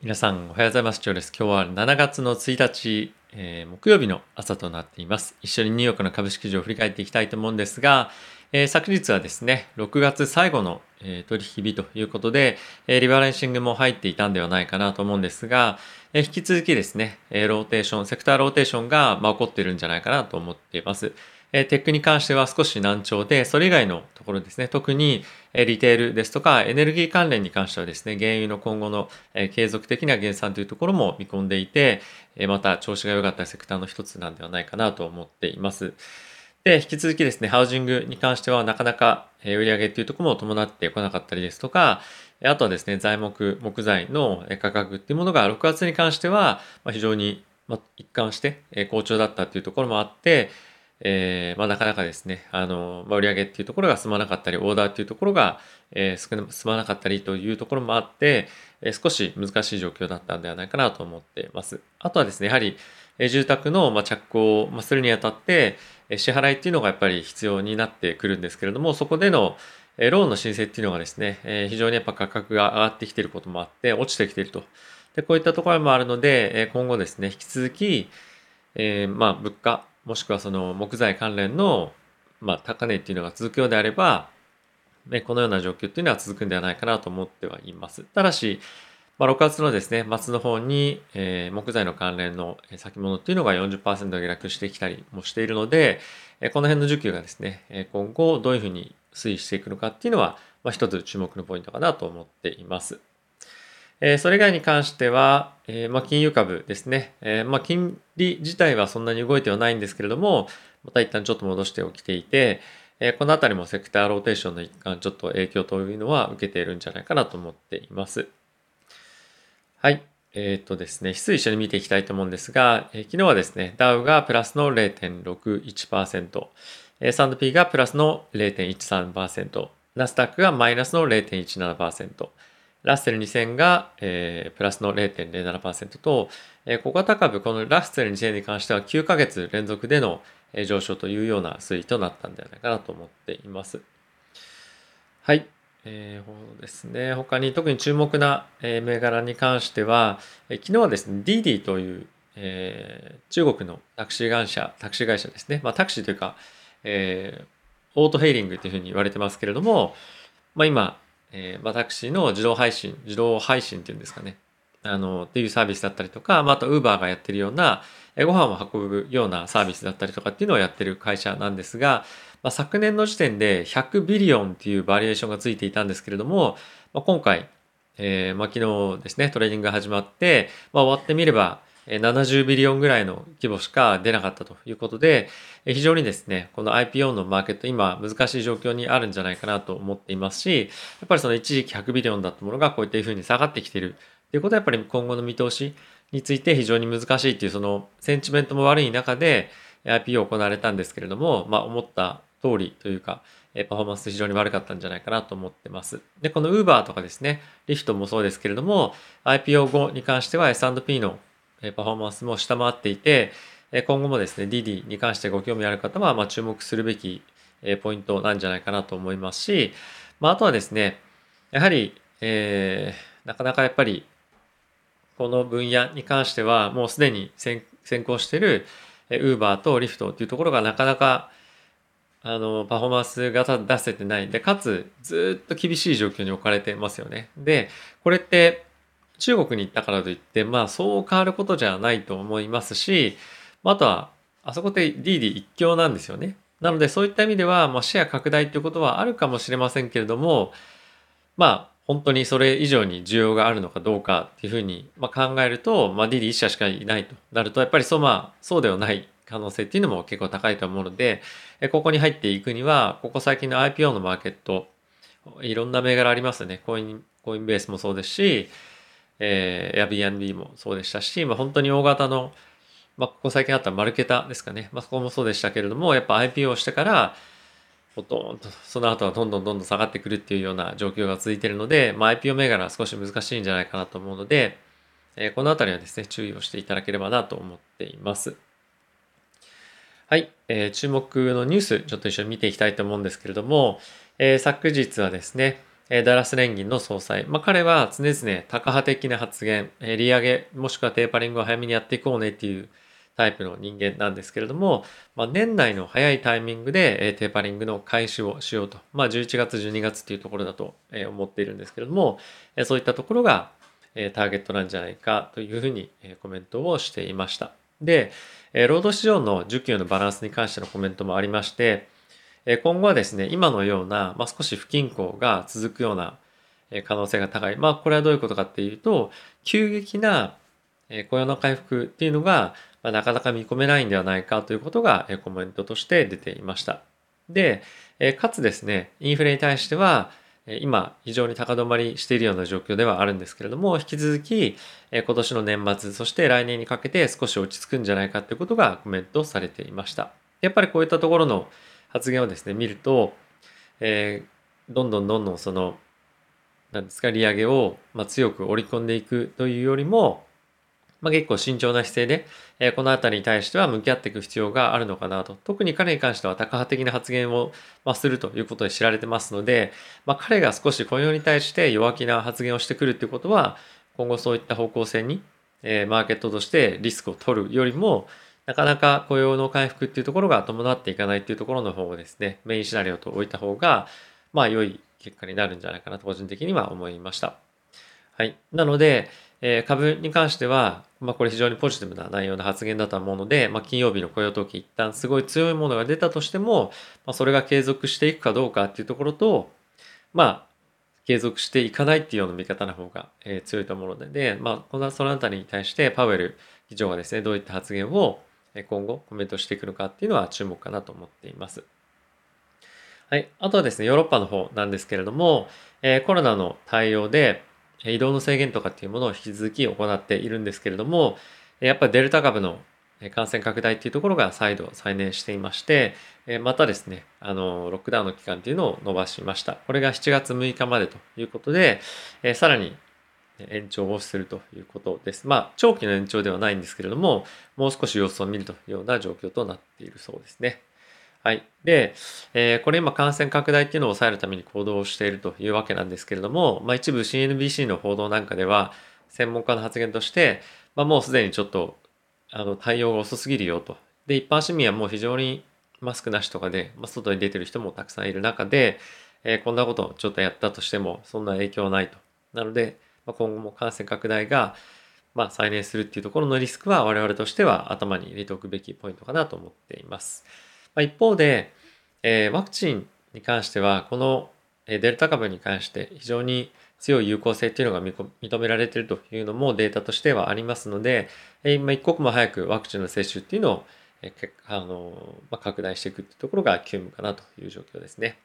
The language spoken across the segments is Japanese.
皆さんおはようございます。今日です。今日は7月の1日、えー、木曜日の朝となっています。一緒にニューヨークの株式市場を振り返っていきたいと思うんですが、えー、昨日はですね、6月最後の、えー、取引日ということで、えリバランシングも入っていたんではないかなと思うんですが、え引き続きですね、えローテーション、セクターローテーションが、まあ、起こっているんじゃないかなと思っています。テックに関しては少し軟調で、それ以外のところですね、特にリテールですとかエネルギー関連に関してはですね、原油の今後の継続的な減産というところも見込んでいて、また調子が良かったセクターの一つなんではないかなと思っています。で、引き続きですね、ハウジングに関してはなかなか売り上っていうところも伴ってこなかったりですとか、あとはですね、材木、木材の価格っていうものが6月に関しては非常に一貫して好調だったっていうところもあって、えー、まあ、なかなかですね、あの、まあ、売上っていうところが進まなかったり、オーダーっていうところが、えー、少な進まなかったりというところもあって、えー、少し難しい状況だったんではないかなと思っています。あとはですね、やはり、えー、住宅の、まあ、着工を、まあ、するにあたって、えー、支払いっていうのがやっぱり必要になってくるんですけれども、そこでの、えー、ローンの申請っていうのがですね、えー、非常にやっぱ価格が上がってきていることもあって、落ちてきていると。で、こういったところもあるので、えー、今後ですね、引き続き、えー、まあ、物価、もしくはその木材関連の、まあ、高値っていうのが続くようであれば、ね、このような状況っていうのは続くんではないかなと思ってはいます。ただし、まあ、6月のですね、末の方に、えー、木材の関連の先物っていうのが40%下落してきたりもしているので、えこの辺の需給がですね、今後どういうふうに推移していくのかっていうのは、まあ、一つ注目のポイントかなと思っています。えー、それ以外に関しては、えー、まあ、金融株ですね。えー、まあ、金利自体はそんなに動いてはないんですけれども、また一旦ちょっと戻してきていて、えこのあたりもセクターローテーションの一環、ちょっと影響というのは受けているんじゃないかなと思っています。はい。えっ、とですね、指数一緒に見ていきたいと思うんですが、え昨日はですね、ダウがプラスの0.61%、え S&P がプラスの0.13%、ナスダックがマイナスの0.17%、ラッセル2000が、えー、プラスの0.07%と、えー、小型株、このラッセル2000に関しては9ヶ月連続での上昇というような推移となったんではないかなと思っています。はい。えー、そうですね。他に特に注目な、えー、銘柄に関しては、えー、昨日はですね、ディディという、えー、中国のタクシー会社、タクシー会社ですね。まあタクシーというか、えー、オートヘイリングというふうに言われてますけれども、まあ今、えー、私の自動配信、自動配信っていうんですかね。あの、っていうサービスだったりとか、まあ、あと Uber がやってるような、えご飯を運ぶようなサービスだったりとかっていうのをやってる会社なんですが、まあ、昨年の時点で100ビリオンっていうバリエーションがついていたんですけれども、まあ、今回、えー、まあ、昨日ですね、トレーニングが始まって、まあ、終わってみれば、70ビリオンぐらいの規模しか出なかったということで、非常にですね、この IPO のマーケット今難しい状況にあるんじゃないかなと思っていますし、やっぱりその一時期100ビリオンだったものがこういったふうに下がってきているということはやっぱり今後の見通しについて非常に難しいっていうそのセンチメントも悪い中で IPO 行われたんですけれども、まあ思った通りというか、パフォーマンス非常に悪かったんじゃないかなと思ってます。で、この Uber とかですね、リフトもそうですけれども、IPO 後に関しては S&P のパフォーマンスも下回っていて、今後もですね、DD に関してご興味ある方は、ま注目するべきポイントなんじゃないかなと思いますし、まあ、とはですね、やはり、えー、なかなかやっぱり、この分野に関しては、もうすでに先行している Uber と Lyft っていうところがなかなか、あの、パフォーマンスが出せてないで、かつ、ずっと厳しい状況に置かれてますよね。で、これって、中国に行ったからといって、まあそう変わることじゃないと思いますし、あとは、あそこってディディ一強なんですよね。なのでそういった意味では、まあ、シェア拡大ということはあるかもしれませんけれども、まあ本当にそれ以上に需要があるのかどうかっていうふうに、まあ、考えると、まあ、ディーディ一社しかいないとなると、やっぱりそうまあそうではない可能性っていうのも結構高いと思うので、ここに入っていくには、ここ最近の IPO のマーケット、いろんな銘柄ありますよね。コイン、コインベースもそうですし、えー、Airbnb もそうでしたし、まあ、本当に大型の、まあ、ここ最近あったマルケタですかね。まあ、そこもそうでしたけれども、やっぱ IPO してから、ほとんど、その後はどんどんどんどん下がってくるっていうような状況が続いているので、まあ、IPO 銘柄は少し難しいんじゃないかなと思うので、えー、このあたりはですね、注意をしていただければなと思っています。はい、えー、注目のニュース、ちょっと一緒に見ていきたいと思うんですけれども、えー、昨日はですね、ダラス連銀の総裁。まあ、彼は常々タカ派的な発言、利上げもしくはテーパリングを早めにやっていこうねっていうタイプの人間なんですけれども、まあ、年内の早いタイミングでテーパリングの開始をしようと。まあ、11月、12月っていうところだと思っているんですけれども、そういったところがターゲットなんじゃないかというふうにコメントをしていました。で、労働市場の需給のバランスに関してのコメントもありまして、今後はですね、今のような、まあ、少し不均衡が続くような可能性が高い。まあ、これはどういうことかっていうと、急激な雇用の回復っていうのが、まあ、なかなか見込めないんではないかということがコメントとして出ていました。で、かつですね、インフレに対しては、今非常に高止まりしているような状況ではあるんですけれども、引き続き今年の年末、そして来年にかけて少し落ち着くんじゃないかということがコメントされていました。やっぱりこういったところの発言をですね、見ると、えー、どんどんどんどんその、なんですか、利上げを、まあ、強く織り込んでいくというよりも、まあ、結構慎重な姿勢で、えー、この辺りに対しては向き合っていく必要があるのかなと。特に彼に関してはタカ派的な発言を、まあ、するということで知られてますので、まあ、彼が少し雇用に対して弱気な発言をしてくるっていうことは、今後そういった方向性に、えー、マーケットとしてリスクを取るよりも、なかなか雇用の回復っていうところが伴っていかないっていうところの方をですね、メインシナリオと置いた方が、まあ良い結果になるんじゃないかなと個人的には思いました。はい。なので、えー、株に関しては、まあこれ非常にポジティブな内容の発言だと思うので、まあ金曜日の雇用統計一旦すごい強いものが出たとしても、まあそれが継続していくかどうかっていうところと、まあ継続していかないっていうような見方の方が、えー、強いと思うので、でまあこのそのあたりに対してパウエル議長がですね、どういった発言を今後コメントしてくのかっていうのは注目かなと思っています。はい。あとはですね、ヨーロッパの方なんですけれども、え、コロナの対応で、移動の制限とかっていうものを引き続き行っているんですけれども、やっぱりデルタ株の感染拡大っていうところが再度再燃していまして、またですね、あの、ロックダウンの期間っていうのを伸ばしました。これが7月6日までということで、さらに延長をするということです。まあ、長期の延長ではないんですけれども、もう少し様子を見るというような状況となっているそうですね。はい。で、えー、これ今感染拡大っていうのを抑えるために行動をしているというわけなんですけれども、まあ一部 CNBC の報道なんかでは、専門家の発言として、まあもうすでにちょっと、あの、対応が遅すぎるよと。で、一般市民はもう非常にマスクなしとかで、まあ、外に出てる人もたくさんいる中で、えー、こんなことをちょっとやったとしても、そんな影響はないと。なので、まあ、今後も感染拡大が、まあ、再燃するっていうところのリスクは我々としては頭に入れておくべきポイントかなと思っています。まあ、一方で、えー、ワクチンに関しては、このデルタ株に関して非常に強い有効性っていうのが認められているというのもデータとしてはありますので、今一刻も早くワクチンの接種っていうのをあの、まあ、拡大していくっていうところが急務かなという状況ですね。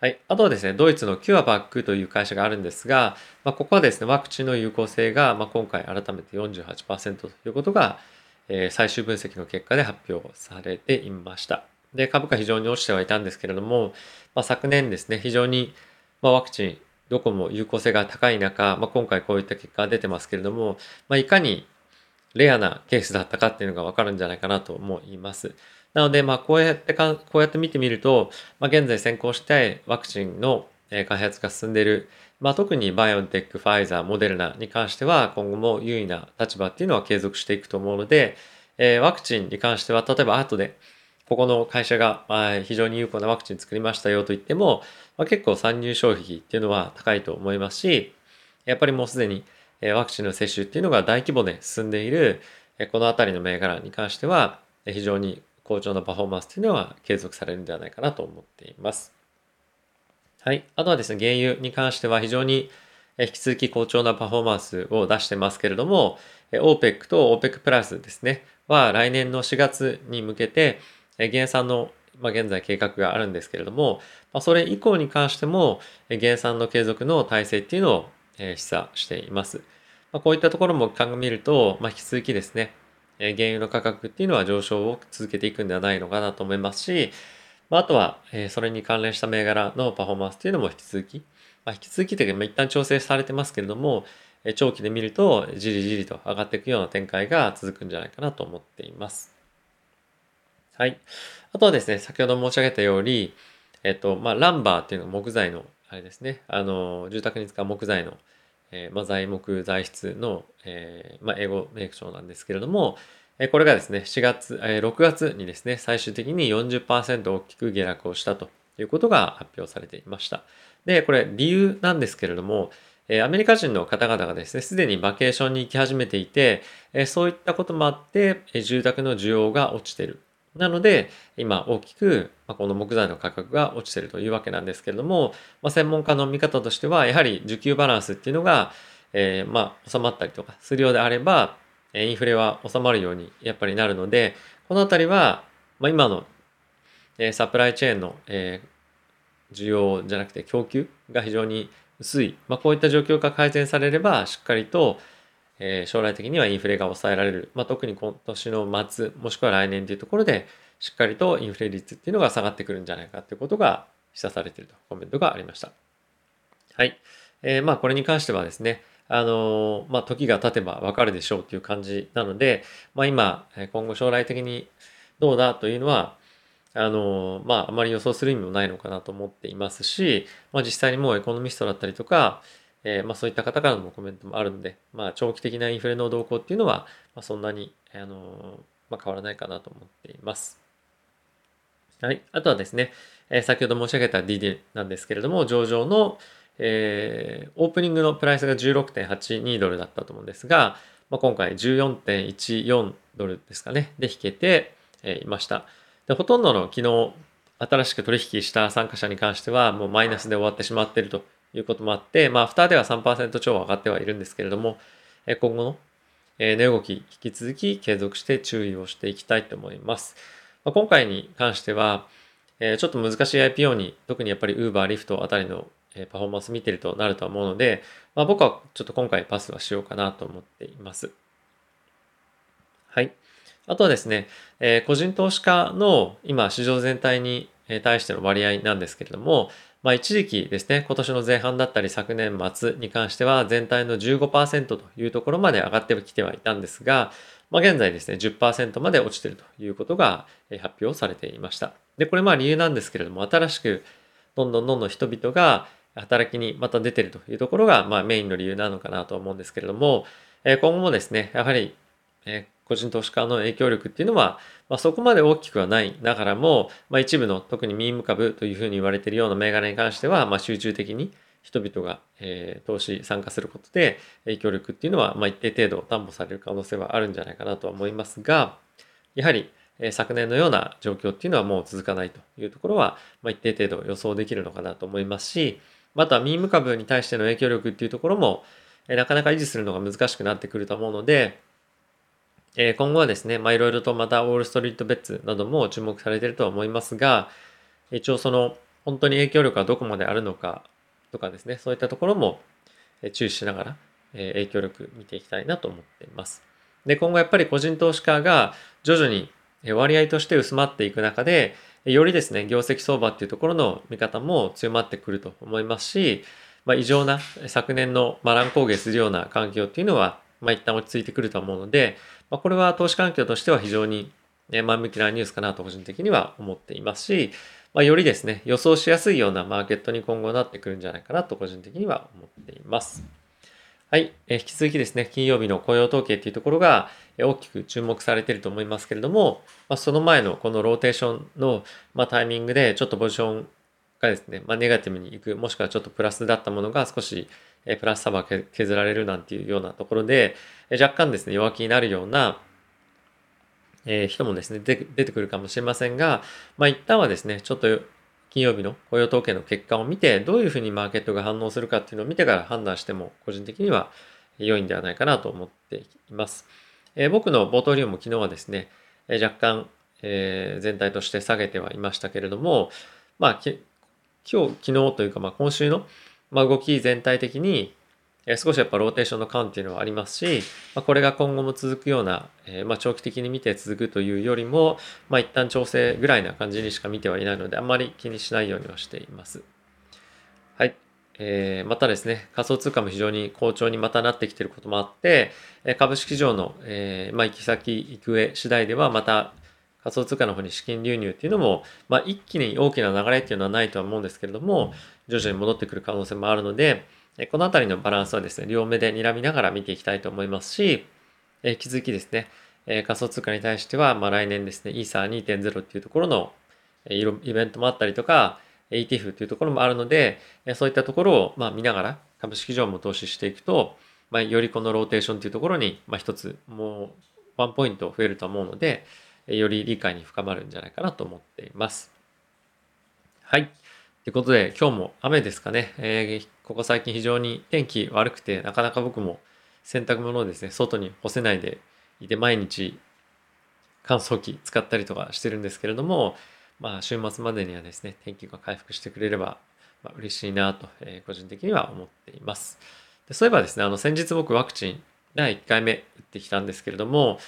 はい。あとはですね、ドイツのキュアバックという会社があるんですが、まあ、ここはですね、ワクチンの有効性が、まあ、今回改めて48%ということが、えー、最終分析の結果で発表されていました。で、株価非常に落ちてはいたんですけれども、まあ、昨年ですね、非常に、ま、ワクチン、どこも有効性が高い中、まあ、今回こういった結果が出てますけれども、ま、いかにレアなケースだったかっていうのがわかるんじゃないかなと思います。なので、まあ、こうやってか、こうやって見てみると、まあ、現在先行してワクチンの開発が進んでいる、まあ、特にバイオンテック、ファイザー、モデルナに関しては、今後も優位な立場っていうのは継続していくと思うので、えー、ワクチンに関しては、例えば後で、ここの会社が、まあ、非常に有効なワクチン作りましたよと言っても、まあ、結構参入消費っていうのは高いと思いますし、やっぱりもうすでにワクチンの接種っていうのが大規模で進んでいる、このあたりの銘柄に関しては、非常に好調なパフォーマンスというのは継続されるんではないかなと思っています。はい。あとはですね、原油に関しては非常に引き続き好調なパフォーマンスを出してますけれども、OPEC と OPEC プラスですね、は来年の4月に向けて、減産の、まあ、現在計画があるんですけれども、まあ、それ以降に関しても、減産の継続の体制っていうのを示唆しています。まあ、こういったところも考えみると、まあ、引き続きですね、え原油の価格っていうのは上昇を続けていくんではないのかなと思いますし、まあ、とは、えそれに関連した銘柄のパフォーマンスっていうのも引き続き、まあ、引き続きというか、ま、一旦調整されてますけれども、え長期で見るとじりじりと上がっていくような展開が続くんじゃないかなと思っています。はい。あとはですね、先ほど申し上げたように、えっと、まあ、ランバーっていうのは木材のあれですね、あの、住宅に使う木材の、えー、まあ、材木材質の、えー、まあ、英語名称なんですけれども、えこれがですね、4月、え6月にですね、最終的に40%大きく下落をしたということが発表されていました。で、これ理由なんですけれども、えアメリカ人の方々がですね、すでにバケーションに行き始めていて、えそういったこともあって、え住宅の需要が落ちてる。なので、今大きく、この木材の価格が落ちているというわけなんですけれども、まあ、専門家の見方としては、やはり需給バランスっていうのが、えー、まあ収まったりとかするようであれば、インフレは収まるようにやっぱりなるので、このあたりは、まあ、今のサプライチェーンのえ需要じゃなくて供給が非常に薄い、まあ、こういった状況が改善されればしっかりとえ将来的にはインフレが抑えられる、まあ、特に今年の末もしくは来年というところでしっかりとインフレ率っていうのが下がってくるんじゃないかということが示唆されているとコメントがありました。はい。えー、まあこれに関してはですね、あのまあ、時が経てばわかるでしょうという感じなので、まあ、今、今後将来的にどうだというのは、あのまあ、あまり予想する意味もないのかなと思っていますし、まあ、実際にもうエコノミストだったりとか、えー、まあ、そういった方からのコメントもあるので、まあ、長期的なインフレの動向っていうのは、まあ、そんなに、あのまあ、変わらないかなと思っています。はい。あとはですね、えー、先ほど申し上げた DD なんですけれども、上場の、えー、オープニングのプライスが16.82ドルだったと思うんですが、まあ、今回14.14ドルですかね、で引けて、えー、いました。で、ほとんどの昨日新しく取引した参加者に関してはもうマイナスで終わってしまっているということもあって、まあ、アフターでは3%超上がってはいるんですけれども、え今後の値動き、引き続き継続して注意をしていきたいと思います。まあ、今回に関しては、えちょっと難しい IPO に、特にやっぱり Uber、Lyft あたりのえパフォーマンス見てるとなると思うので、まあ、僕はちょっと今回パスはしようかなと思っています。はい。あとはですね、え、個人投資家の今市場全体に対しての割合なんですけれども、まあ、一時期ですね、今年の前半だったり昨年末に関しては全体の15%というところまで上がってきてはいたんですが、まあ、現在ですね、10%まで落ちているということが発表されていました。で、これまあ理由なんですけれども、新しくどんどんどんどん人々が働きにまた出てるというところが、まあ、メインの理由なのかなと思うんですけれども、今後もですね、やはり、個人投資家の影響力っていうのは、まあ、そこまで大きくはない。ながらも、まあ、一部の特にミーム株というふうに言われているような銘柄に関しては、まあ、集中的に人々が、えー、投資参加することで影響力っていうのは、まあ、一定程度担保される可能性はあるんじゃないかなとは思いますがやはり、えー、昨年のような状況っていうのはもう続かないというところは、まあ、一定程度予想できるのかなと思いますしまたミーム株に対しての影響力っていうところも、えなかなか維持するのが難しくなってくると思うので、え今後はですね、まあいろいろとまたウォールストリートベッツなども注目されているとは思いますが、一応その本当に影響力がどこまであるのかとかですね、そういったところも注視しながらえ影響力見ていきたいなと思っています。で、今後やっぱり個人投資家が徐々に割合として薄まっていく中で、よりですね、業績相場っていうところの見方も強まってくると思いますし、まあ、異常な昨年の乱高下するような環境っていうのは、まあ、一旦落ち着いてくると思うので、まあ、これは投資環境としては非常に前向きなニュースかなと個人的には思っていますし、まあ、よりですね、予想しやすいようなマーケットに今後なってくるんじゃないかなと個人的には思っています。はい。え引き続きですね、金曜日の雇用統計っていうところが大きく注目されていると思いますけれども、まあ、その前のこのローテーションの、まあ、タイミングでちょっとポジションがですね、まあ、ネガティブにいく、もしくはちょっとプラスだったものが少しプラスサバ削られるなんていうようなところで、若干ですね、弱気になるようなえ人もですね、出てくるかもしれませんが、まあ一旦はですね、ちょっと金曜日の雇用統計の結果を見て、どういうふうにマーケットが反応するかっていうのを見てから判断しても、個人的には良いんではないかなと思っています。え、僕の冒頭利用も昨日はですね、え、若干、え、全体として下げてはいましたけれども、まあ、今日、昨日というか、まあ、今週の、まあ、動き全体的に、え少しやっぱローテーションの感っていうのはありますし、まあ、これが今後も続くような、えー、まあ、長期的に見て続くというよりも、まあ、一旦調整ぐらいな感じにしか見てはいないので、あんまり気にしないようにはしています。はい。えー、またですね、仮想通貨も非常に好調にまたなってきていることもあって、株式市場の、えー、まあ、行き先、行く上次第ではまた、仮想通貨の方に資金流入っていうのも、まあ、一気に大きな流れっていうのはないとは思うんですけれども、徐々に戻ってくる可能性もあるので、このあたりのバランスはですね、両目で睨みながら見ていきたいと思いますし、引き続きですね、仮想通貨に対しては、まあ、来年ですね、イーサー2.0っていうところのイベントもあったりとか、ETF っていうところもあるので、そういったところをまあ見ながら株式上も投資していくと、まあ、よりこのローテーションっていうところに、まあ、一つもうワンポイント増えると思うので、より理解に深まるんじゃないかなと思っています。はい。ということで、今日も雨ですかね。えー、ここ最近非常に天気悪くて、なかなか僕も洗濯物をですね、外に干せないでいて、毎日乾燥機使ったりとかしてるんですけれども、まあ、週末までにはですね、天気が回復してくれれば、まあ、嬉しいなと、えー、個人的には思っています。でそういえばですね、あの、先日僕ワクチン第1回目打ってきたんですけれども、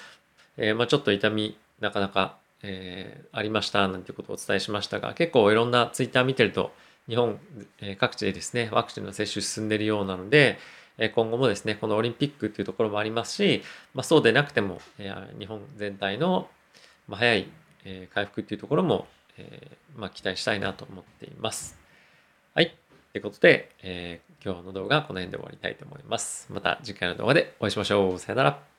えー、まあ、ちょっと痛みなかなか、えー、ありましたなんてことをお伝えしましたが、結構いろんなツイッター見てると、日本、え、各地でですね、ワクチンの接種進んでるようなので、え今後もですね、このオリンピックっていうところもありますし、まあ、そうでなくても、えー、日本全体の、ま、早い、え回復っていうところも、えまあ、期待したいなと思っています。はい。ということで、えー、今日の動画はこの辺で終わりたいと思います。また次回の動画でお会いしましょう。さよなら。